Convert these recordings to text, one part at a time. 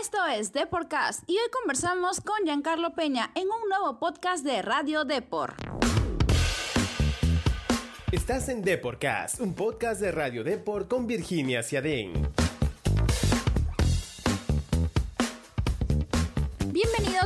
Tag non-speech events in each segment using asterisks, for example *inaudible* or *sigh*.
Esto es Deporcast y hoy conversamos con Giancarlo Peña en un nuevo podcast de Radio Depor. Estás en Deporcast, un podcast de Radio Depor con Virginia Ciadén.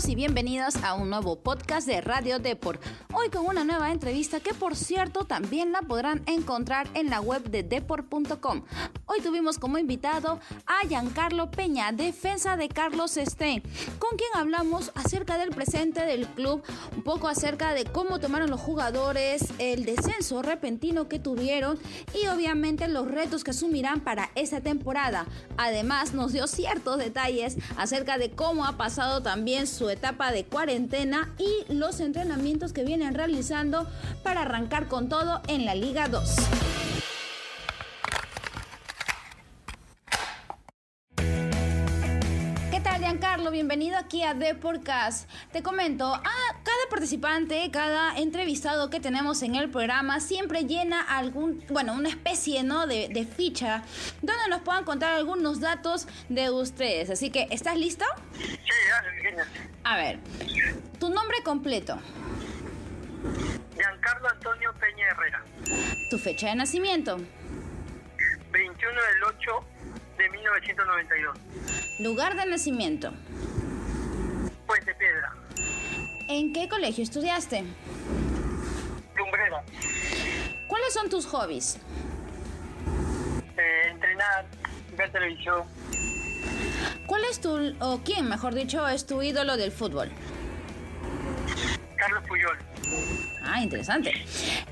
Bienvenidos y bienvenidas a un nuevo podcast de Radio Deport. Hoy con una nueva entrevista que por cierto también la podrán encontrar en la web de deport.com. Hoy tuvimos como invitado a Giancarlo Peña, defensa de Carlos Stein, con quien hablamos acerca del presente del club, un poco acerca de cómo tomaron los jugadores, el descenso repentino que tuvieron y obviamente los retos que asumirán para esta temporada. Además nos dio ciertos detalles acerca de cómo ha pasado también también etapa de cuarentena y los entrenamientos que vienen realizando para arrancar con todo en la Liga 2. Bienvenido aquí a The Podcast. Te comento, a cada participante, cada entrevistado que tenemos en el programa siempre llena algún, bueno, una especie, ¿no? De, de ficha donde nos puedan contar algunos datos de ustedes. Así que, ¿estás listo? Sí, ya, A ver, tu nombre completo. Giancarlo Antonio Peña Herrera. Tu fecha de nacimiento. 21 del 8 de 1992. Lugar de nacimiento. Puente Piedra. ¿En qué colegio estudiaste? Lumbrera. ¿Cuáles son tus hobbies? Eh, entrenar, ver televisión. ¿Cuál es tu, o quién, mejor dicho, es tu ídolo del fútbol? Carlos Puyol. Ah, interesante.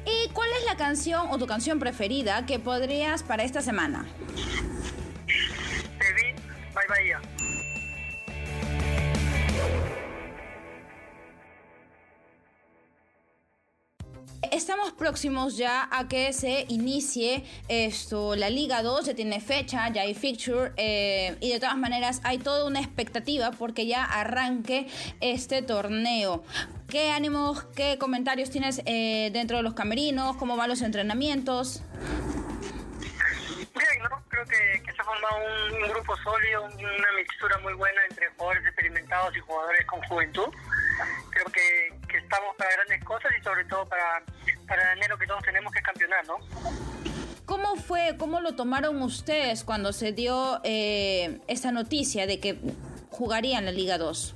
¿Y cuál es la canción o tu canción preferida que podrías para esta semana? Estamos próximos ya a que se inicie esto, la Liga 2, ya tiene fecha, ya hay fixture eh, y de todas maneras hay toda una expectativa porque ya arranque este torneo. ¿Qué ánimos, qué comentarios tienes eh, dentro de los camerinos? ¿Cómo van los entrenamientos? Formado un, un grupo sólido, una mixtura muy buena entre jugadores experimentados y jugadores con juventud. Creo que, que estamos para grandes cosas y sobre todo para, para el anhelo que todos tenemos que es campeonar, ¿no? ¿Cómo fue, cómo lo tomaron ustedes cuando se dio eh, esta noticia de que jugarían la Liga 2?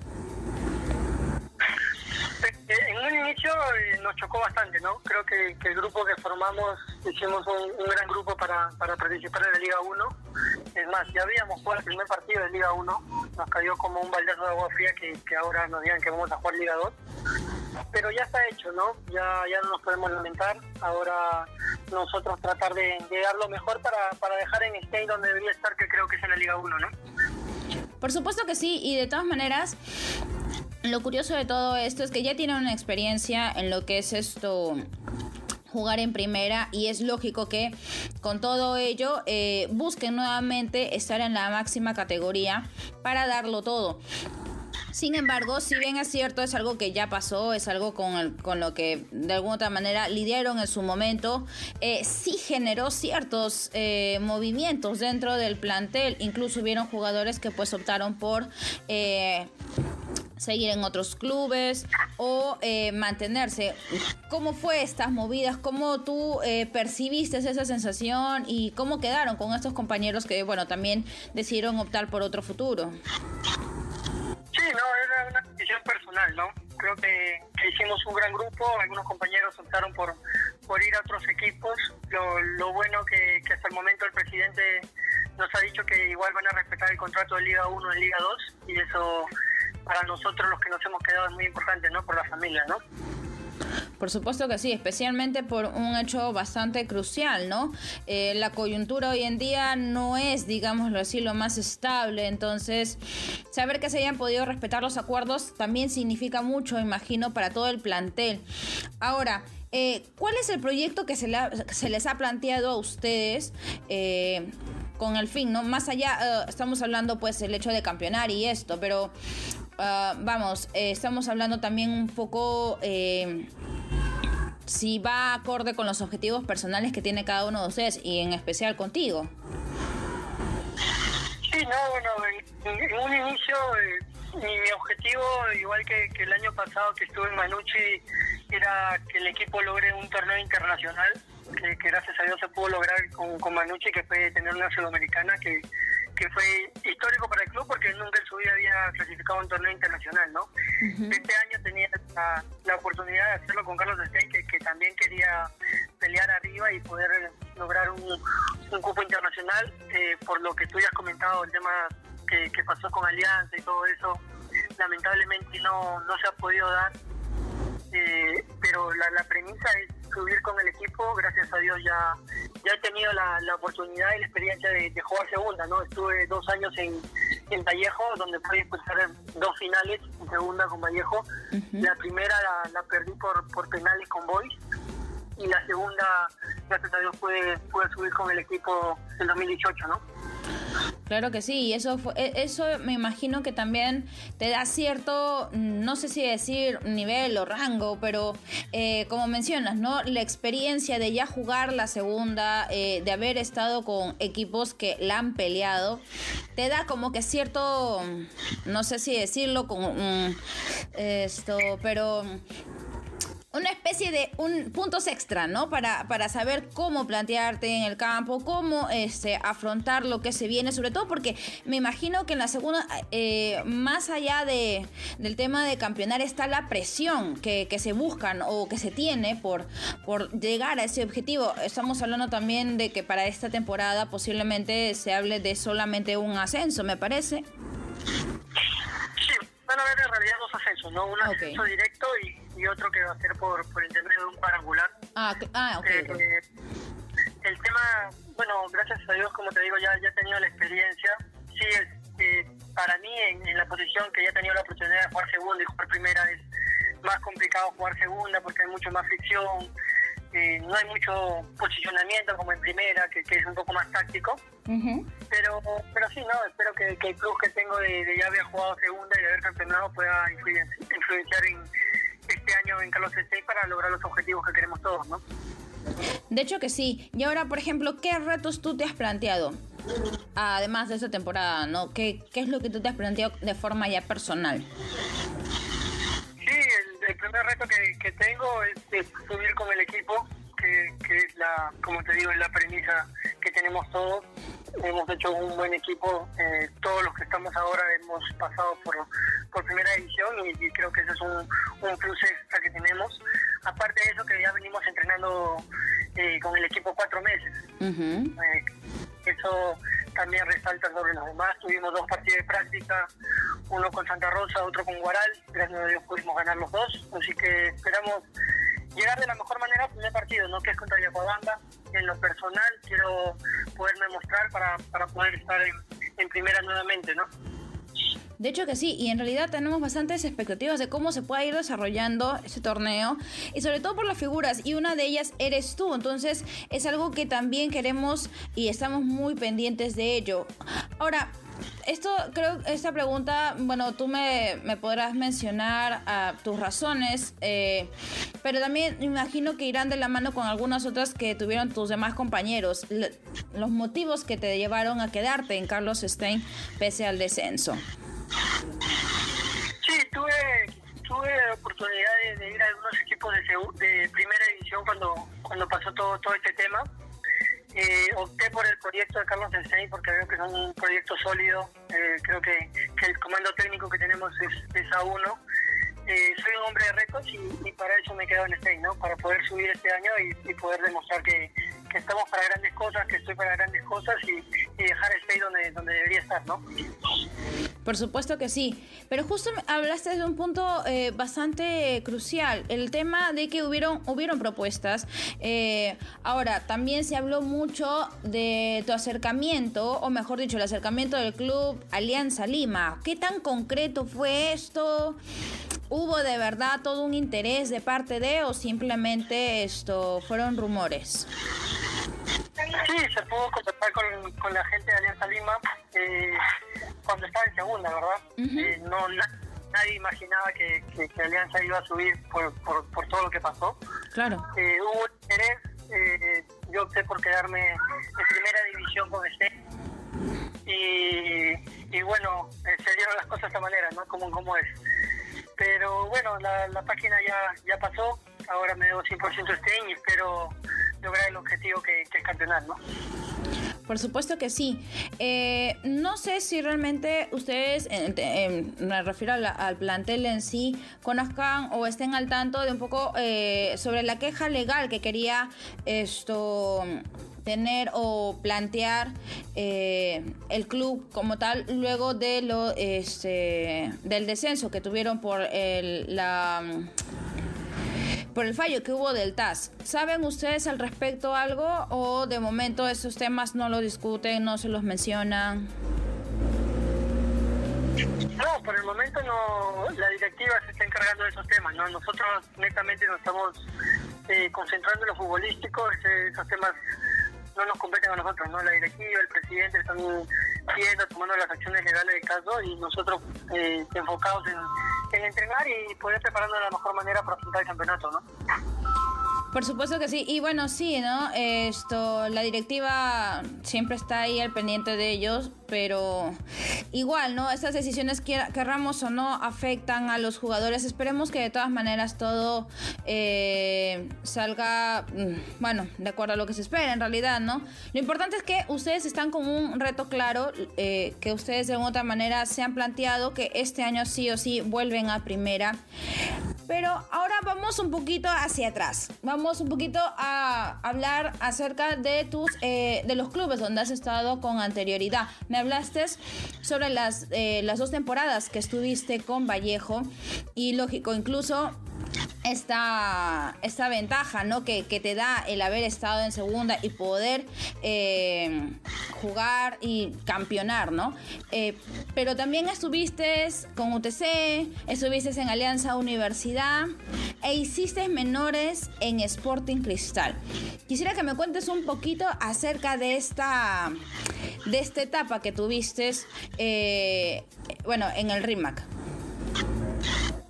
Eh, En un inicio eh, nos chocó bastante, ¿no? Creo que, que el grupo que formamos hicimos un, un gran grupo para, para participar en la Liga 1. Es más, ya habíamos jugado el primer partido de Liga 1, nos cayó como un baldazo de agua fría que, que ahora nos digan que vamos a jugar Liga 2. Pero ya está hecho, ¿no? Ya, ya no nos podemos lamentar. Ahora nosotros tratar de, dar lo mejor para, para dejar en Stein donde debería estar, que creo que es en la Liga 1, ¿no? Por supuesto que sí, y de todas maneras, lo curioso de todo esto es que ya tienen una experiencia en lo que es esto jugar en primera y es lógico que con todo ello eh, busquen nuevamente estar en la máxima categoría para darlo todo. Sin embargo, si bien es cierto, es algo que ya pasó, es algo con, el, con lo que de alguna otra manera lidiaron en su momento, eh, sí generó ciertos eh, movimientos dentro del plantel. Incluso hubieron jugadores que pues optaron por... Eh, seguir en otros clubes o eh, mantenerse. ¿Cómo fue estas movidas? ¿Cómo tú eh, percibiste esa sensación y cómo quedaron con estos compañeros que, bueno, también decidieron optar por otro futuro? Sí, no, era una decisión personal, ¿no? Creo que, hicimos un gran grupo, algunos compañeros optaron por, por ir a otros equipos. Lo, lo bueno que, que hasta el momento el presidente nos ha dicho que igual van a respetar el contrato de Liga 1 en Liga 2 y eso para nosotros los que nos hemos quedado es muy importante, ¿no? Por la familia, ¿no? Por supuesto que sí, especialmente por un hecho bastante crucial, ¿no? Eh, la coyuntura hoy en día no es, digámoslo así, lo más estable, entonces saber que se hayan podido respetar los acuerdos también significa mucho, imagino, para todo el plantel. Ahora, eh, ¿cuál es el proyecto que se, le ha, se, les ha planteado a ustedes? Eh, con el fin, ¿no? Más allá, uh, estamos hablando pues el hecho de campeonar y esto, pero uh, vamos, eh, estamos hablando también un poco eh, si va acorde con los objetivos personales que tiene cada uno de ustedes y en especial contigo. Sí, no, bueno, en, un inicio eh, mi, objetivo, igual que, el año pasado que estuve en Manucci, era que el equipo logre un torneo internacional, que, gracias a Dios se pudo lograr con, con Manucci, que fue tener una sudamericana que, que fue histórico para el club porque nunca en su vida había clasificado un torneo internacional, ¿no? Este año tenía la, oportunidad de hacerlo con Carlos que, que también quería pelear arriba y poder lograr un, un cupo internacional, eh, por lo que tú ya has comentado, el tema que, que, pasó con Alianza y todo eso, lamentablemente no, no se ha podido dar, eh, pero la, la premisa es subir con el equipo, gracias a Dios ya, ya he tenido la, la oportunidad y la experiencia de, jugar segunda, ¿no? Estuve dos años en, en Vallejo, donde pude disputar dos finales, en segunda con Vallejo. La primera la, la, perdí por, por penales con Boys y la segunda, gracias a Dios, pude, pude subir con el equipo en 2018, ¿no? Claro que sí, y eso, e, eso me imagino que también te da cierto, no sé si decir nivel o rango, pero eh, como mencionas, ¿no? La experiencia de ya jugar la segunda, eh, de haber estado con equipos que la han peleado, te da como que cierto, no sé si decirlo, como esto, pero una especie de un puntos extra, ¿no? Para, para saber cómo plantearte en el campo, cómo este, afrontar lo que se viene, sobre todo porque me imagino que en la segunda, eh, más allá de, del tema de campeonar, está la presión que, que, se buscan o que se tiene por, por llegar a ese objetivo. Estamos hablando también de que para esta temporada posiblemente se hable de solamente un ascenso, me parece. Sí, van a haber en realidad dos ascensos, ¿no? Un ascenso directo y y otro que va a ser por, por intermedio de un cuadrangular. Ah, ah ok. Eh, el tema, bueno, gracias a Dios, como te digo, ya, ya he tenido la experiencia. Sí, es, eh, para mí, en, la posición que ya he tenido la oportunidad de jugar segunda y jugar primera, es más complicado jugar segunda porque hay mucho más fricción. Eh, no hay mucho posicionamiento como en primera, que, es un poco más táctico. pero pero sí, no espero que, el club que tengo de, ya haber jugado segunda y de haber campeonado pueda influenciar en, este año en Carlos C6 para lograr los objetivos que queremos todos, ¿no? De hecho que sí. Y ahora, por ejemplo, ¿qué retos tú te has planteado? Además de esta temporada, ¿no? ¿Qué, qué es lo que tú te has planteado de forma ya personal? Sí, el, primer reto que, tengo es, subir con el equipo, que, que, es la, como te digo, es la premisa que tenemos todos hemos hecho un buen equipo. Eh, todos los que estamos ahora hemos pasado por, por primera división y, creo que ese es un, un, plus extra que tenemos. Aparte de eso, que ya venimos entrenando eh, con el equipo cuatro meses. Eh, eso también resalta sobre los demás. Tuvimos dos partidos de práctica, uno con Santa Rosa, otro con Guaral. Gracias a Dios pudimos ganar los dos. Así que esperamos llegar de la mejor manera al primer partido, ¿no? que es contra Yacuabamba. En lo personal quiero poderme mostrar para, para poder estar en, en primera nuevamente, ¿no? De hecho que sí, y en realidad tenemos bastantes expectativas de cómo se puede ir desarrollando ese torneo y sobre todo por las figuras y una de ellas eres tú, entonces es algo que también queremos y estamos muy pendientes de ello. Ahora, esto creo esta pregunta, bueno, tú me, podrás mencionar uh, tus razones, eh, pero también me imagino que irán de la mano con algunas otras que tuvieron tus demás compañeros, los motivos que te llevaron a quedarte en Carlos Stein pese al descenso. Sí, tuve, tuve oportunidad de, ir a algunos equipos de, primera división cuando, cuando pasó todo, todo este tema eh, opté por el proyecto de Carlos Ensei porque veo que es un proyecto sólido. Eh, creo que, el comando técnico que tenemos es, a uno. Eh, soy un hombre de retos y, para eso me quedo en Stein, ¿no? Para poder subir este año y, poder demostrar que, estamos para grandes cosas, que estoy para grandes cosas y, dejar Stein donde, donde debería estar, ¿no? Por supuesto que sí, pero justo hablaste de un punto eh, bastante crucial, el tema de que hubieron, hubieron propuestas. Eh, ahora, también se habló mucho de tu acercamiento, o mejor dicho, el acercamiento del club Alianza Lima. ¿Qué tan concreto fue esto? ¿Hubo de verdad todo un interés de parte de o simplemente esto fueron rumores? Sí, se pudo contactar con, con la gente de Alianza Lima. Eh, cuando estaba en segunda, ¿verdad? Eh, no Nadie imaginaba que, que, Alianza iba a subir por, por, por, todo lo que pasó. Claro. Eh, hubo interés, eh, yo opté por quedarme en primera división con este. y, y bueno, eh, se dieron las cosas de esta manera, ¿no? Como, como es. Pero bueno, la, la página ya, ya pasó, ahora me debo 100% este y espero lograr el objetivo que, que es campeonar, ¿no? Por supuesto que sí. Eh, no sé si realmente ustedes, me refiero al plantel en sí, conozcan o estén al tanto de un poco eh, sobre la queja legal que quería esto tener o plantear eh, el club como tal luego de lo este del descenso que tuvieron por el, la por el fallo que hubo del TAS. ¿Saben ustedes al respecto algo o de momento esos temas no lo discuten, no se los mencionan? No, por el momento no, la directiva se está encargando de esos temas, ¿no? Nosotros netamente nos estamos eh, concentrando en lo futbolístico, esos temas no nos competen a nosotros, ¿no? La directiva, el presidente están viendo, tomando las acciones legales del caso y nosotros eh, enfocados en en entrenar y poder prepararnos de la mejor manera para afrontar el campeonato, ¿no? Por supuesto que sí. Y bueno, sí, ¿no? Esto, la directiva siempre está ahí al pendiente de ellos, pero igual, ¿no? Estas decisiones, querramos o no, afectan a los jugadores. Esperemos que de todas maneras todo eh, salga, mm, bueno, de acuerdo a lo que se espera en realidad, ¿no? Lo importante es que ustedes están con un reto claro, eh, que ustedes de alguna otra manera se han planteado que este año sí o sí vuelven a primera. Pero ahora vamos un poquito hacia atrás. Vamos un poquito a hablar acerca de tus eh, de los clubes donde has estado con anterioridad. Me hablaste sobre las, eh, las dos temporadas que estuviste con Vallejo y lógico, incluso esta, esta ventaja ¿no? que, te da el haber estado en segunda y poder eh, jugar y campeonar, ¿no? Eh, pero también estuviste con UTC, estuviste en Alianza Universidad e hiciste menores en Sporting Cristal. Quisiera que me cuentes un poquito acerca de esta, de esta etapa que tuviste, eh, bueno, en el RIMAC.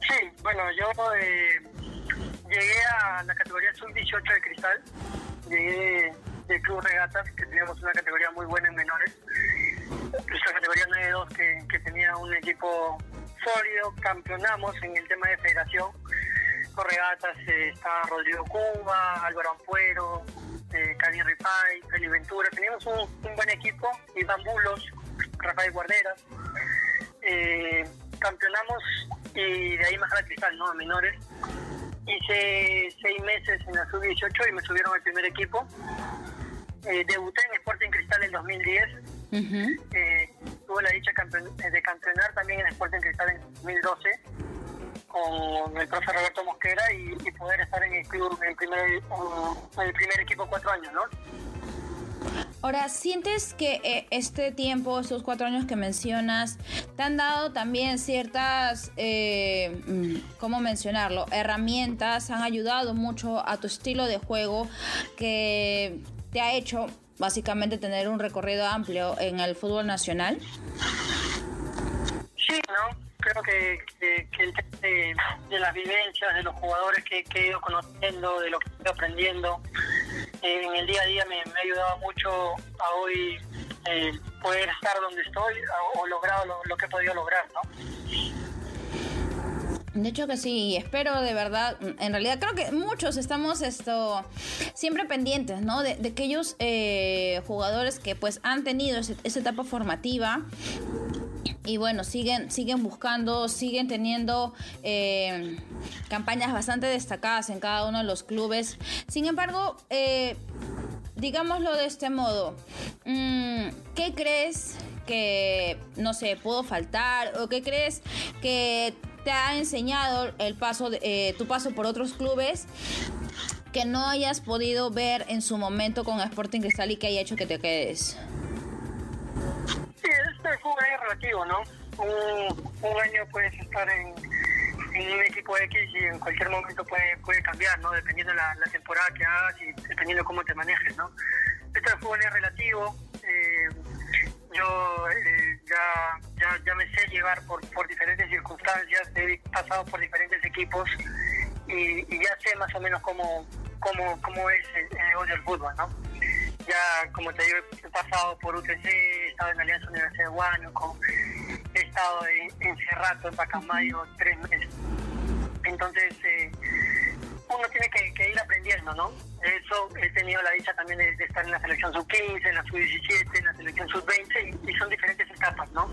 Sí, bueno, yo llegué a la categoría sub-18 de cristal, llegué del Club Regatas, que teníamos una categoría muy buena en menores, nuestra categoría 9-2 que, tenía un equipo sólido, campeonamos en el tema de federación, con regatas eh, está Rodrigo Cuba, Álvaro Ampuero, eh, Ripay, Feli Ventura, teníamos un, buen equipo, Iván Bulos, Rafael Guarderas, eh, campeonamos y de ahí más a cristal, ¿no? A menores hice seis meses en la sub-18 y me subieron al primer equipo. Eh, debuté en Sporting Cristal en 2010. Eh, tuve la dicha de campeonar también en Sporting Cristal en 2012 con el profe Roberto Mosquera y, poder estar en el club en el primer, en el primer equipo cuatro años, ¿no? Ahora, ¿sientes que eh, este tiempo, estos cuatro años que mencionas, te han dado también ciertas, eh, mm, ¿cómo mencionarlo? Herramientas, han ayudado mucho a tu estilo de juego que te ha hecho básicamente tener un recorrido amplio en el fútbol nacional? Sí, ¿no? Creo que, el tema de, las vivencias, de los jugadores que, que he ido conociendo, de lo que estoy aprendiendo, en el día a día me, ha ayudado mucho a hoy eh, poder estar donde estoy o, lograr lo, que he podido lograr, ¿no? De hecho que sí, espero de verdad, en realidad creo que muchos estamos esto siempre pendientes, ¿no? De, aquellos eh, jugadores que pues han tenido esa etapa formativa y bueno, siguen, siguen buscando, siguen teniendo eh, campañas bastante destacadas en cada uno de los clubes. Sin embargo, eh, digámoslo de este modo, mm, ¿qué crees que, no sé, pudo faltar? ¿O qué crees que te ha enseñado el paso de, eh, tu paso por otros clubes? que no hayas podido ver en su momento con Sporting Cristal y que haya hecho que te quedes este fútbol es relativo, ¿no? Un, año puedes estar en, un equipo X y en cualquier momento puede, puede cambiar, ¿no? Dependiendo de la, temporada que hagas y dependiendo de cómo te manejes, ¿no? Este fútbol es relativo. Eh, yo eh, ya, ya, me sé llevar por, por diferentes circunstancias, he pasado por diferentes equipos y, ya sé más o menos cómo, cómo, cómo es el, negocio del fútbol, ¿no? Ya como te digo, he pasado por UTC, he estado en Alianza Universidad de Huánuco, he estado en, en Cerrato, en Pacamayo, tres meses. Entonces, eh, uno tiene que, ir aprendiendo, ¿no? Eso he tenido la dicha también de, estar en la selección sub-15, en la sub-17, en la selección sub-20 y, son diferentes etapas, ¿no?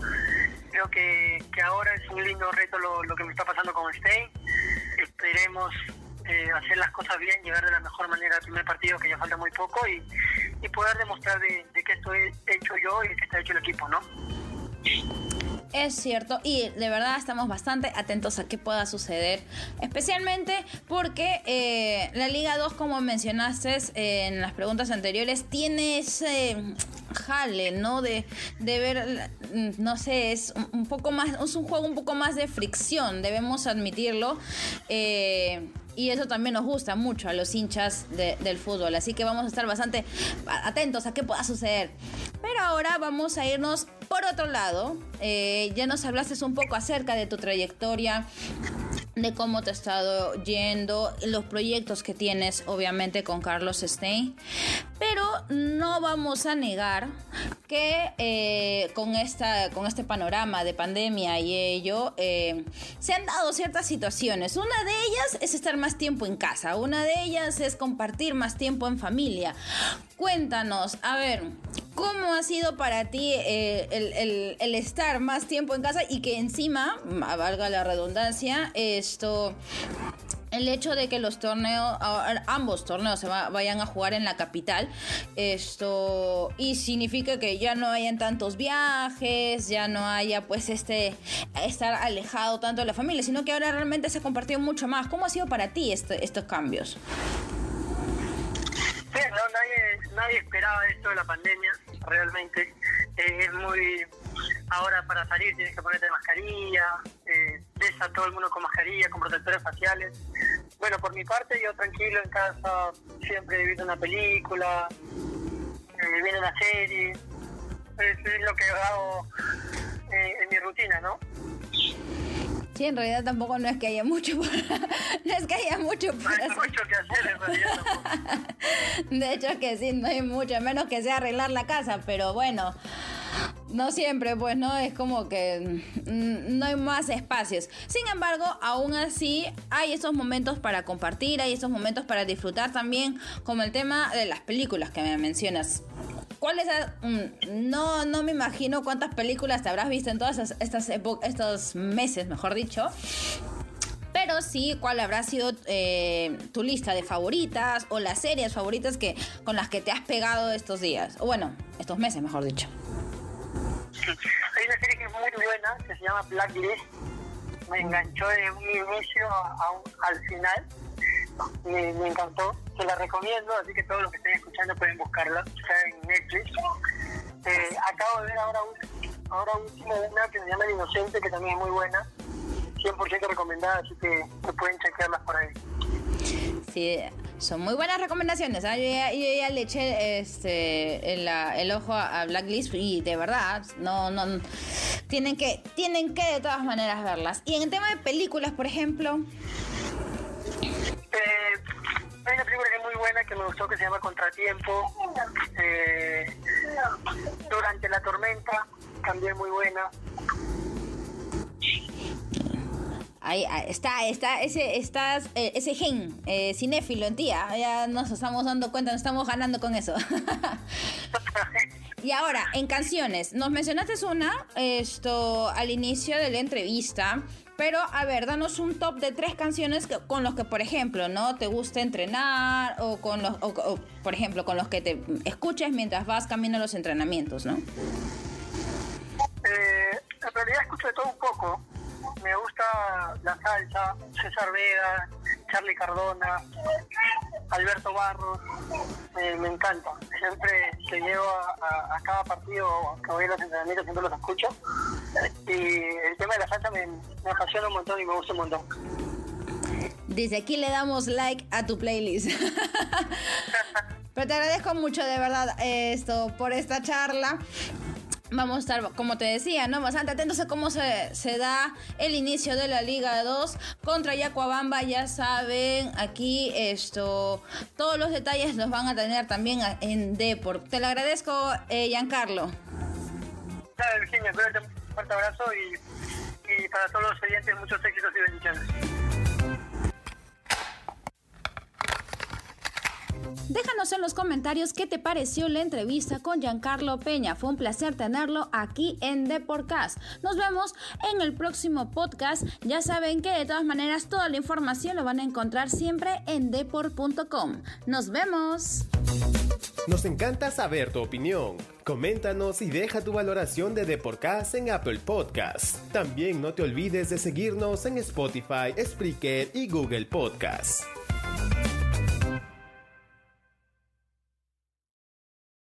Creo que, que ahora es un lindo reto lo, lo que me está pasando con Stein. Esperemos eh, hacer las cosas bien, llegar de la mejor manera al primer partido, que ya falta muy poco, y, y poder demostrar de, de que esto he hecho yo y que está hecho el equipo, ¿no? Es cierto, y de verdad estamos bastante atentos a qué pueda suceder, especialmente porque eh, la Liga 2, como mencionaste eh, en las preguntas anteriores, tiene ese jale, ¿no? De, de ver, no sé, es un poco más, es un juego un poco más de fricción, debemos admitirlo. Eh, y eso también nos gusta mucho a los hinchas del fútbol. Así que vamos a estar bastante atentos a qué pueda suceder. Pero ahora vamos a irnos por otro lado. Eh, ya nos hablaste un poco acerca de tu trayectoria de cómo te ha estado yendo, los proyectos que tienes obviamente con Carlos Stein, pero no vamos a negar que eh, con, esta, con este panorama de pandemia y ello, eh, se han dado ciertas situaciones. Una de ellas es estar más tiempo en casa, una de ellas es compartir más tiempo en familia. Cuéntanos, a ver, ¿cómo ha sido para ti eh, el, estar más tiempo en casa y que encima, valga la redundancia, esto el hecho de que los torneos, ambos torneos se vayan a jugar en la capital, esto, y significa que ya no hayan tantos viajes, ya no haya pues este, estar alejado tanto de la familia, sino que ahora realmente se ha compartido mucho más. ¿Cómo ha sido para ti este, estos cambios? Sí, nadie, esperaba esto de la pandemia, realmente. Es muy. Ahora para salir tienes que ponerte mascarilla, eh, ves a todo el mundo con mascarilla, con protectores faciales. Bueno, por mi parte, yo tranquilo en casa, siempre viendo una película, eh, viendo una serie. Es, lo que hago eh, en mi rutina, ¿no? Sí, en realidad tampoco no es que haya mucho *laughs* no es que haya mucho No hay mucho que hacer en realidad. *laughs* De hecho que sí, no hay mucho, menos que sea arreglar la casa, pero bueno, no siempre, pues, ¿no? Es como que mm, no hay más espacios. Sin embargo, aún así, hay esos momentos para compartir, hay esos momentos para disfrutar también, como el tema de las películas que me mencionas. ¿Cuáles? Mm, no, no me imagino cuántas películas te habrás visto en todas estas estos meses, mejor dicho. Pero sí, ¿cuál habrá sido eh, tu lista de favoritas o las series favoritas que, con las que te has pegado estos días? O bueno, estos meses, mejor dicho. Hay una serie que es muy buena, que se llama Blacklist. Me enganchó de un inicio al final me, encantó, se la recomiendo, así que todos los que estén escuchando pueden buscarla, está en Netflix. Eh, acabo de ver ahora, ahora último una que se llama El Inocente, que también es muy buena, 100% recomendada, así que, pueden chequearlas por ahí. Sí, son muy buenas recomendaciones. ¿ah? Yo, ya, le eché este, el, ojo a Blacklist y de verdad, no, no, tienen que, tienen que de todas maneras verlas. Y en el tema de películas, por ejemplo, eh, hay una película que es muy buena que me gustó que se llama Contratiempo. Eh, durante la tormenta, también muy buena. Ahí, está, está ese, estás, eh, ese gen eh, cinéfilo en ti. Ah, ya nos estamos dando cuenta, nos estamos ganando con eso. *laughs* y ahora, en canciones, nos mencionaste una esto al inicio de la entrevista pero, a ver, danos un top de tres canciones con los que, por ejemplo, ¿no? Te gusta entrenar o con los, o, por ejemplo, con los que te escuches mientras vas camino a los entrenamientos, ¿no? Eh, en realidad escucho de todo un poco. Me gusta la salsa, César Vega, Charlie Cardona, Alberto Barros, me encanta. Siempre que llevo a, cada partido que voy a los entrenamientos, siempre los escucho. Y el tema de la salsa me, me apasiona un montón y me gusta un montón. Desde aquí le damos like a tu playlist. *laughs* Pero te agradezco mucho de verdad esto por esta charla. Vamos a estar, como te decía, ¿no? Bastante atentos a cómo se, se da el inicio de la Liga 2 contra Yacuabamba. Ya saben, aquí esto, todos los detalles los van a tener también en Deport. Te lo agradezco, eh, Giancarlo. Dale, Virginia, un fuerte abrazo y, y para todos los oyentes muchos éxitos y bendiciones. Déjanos en los comentarios qué te pareció la entrevista con Giancarlo Peña. Fue un placer tenerlo aquí en The Podcast. Nos vemos en el próximo podcast. Ya saben que de todas maneras toda la información lo van a encontrar siempre en deport.com. Nos vemos. Nos encanta saber tu opinión. Coméntanos y deja tu valoración de Deporcast en Apple Podcasts. También no te olvides de seguirnos en Spotify, Spreaker y Google Podcasts.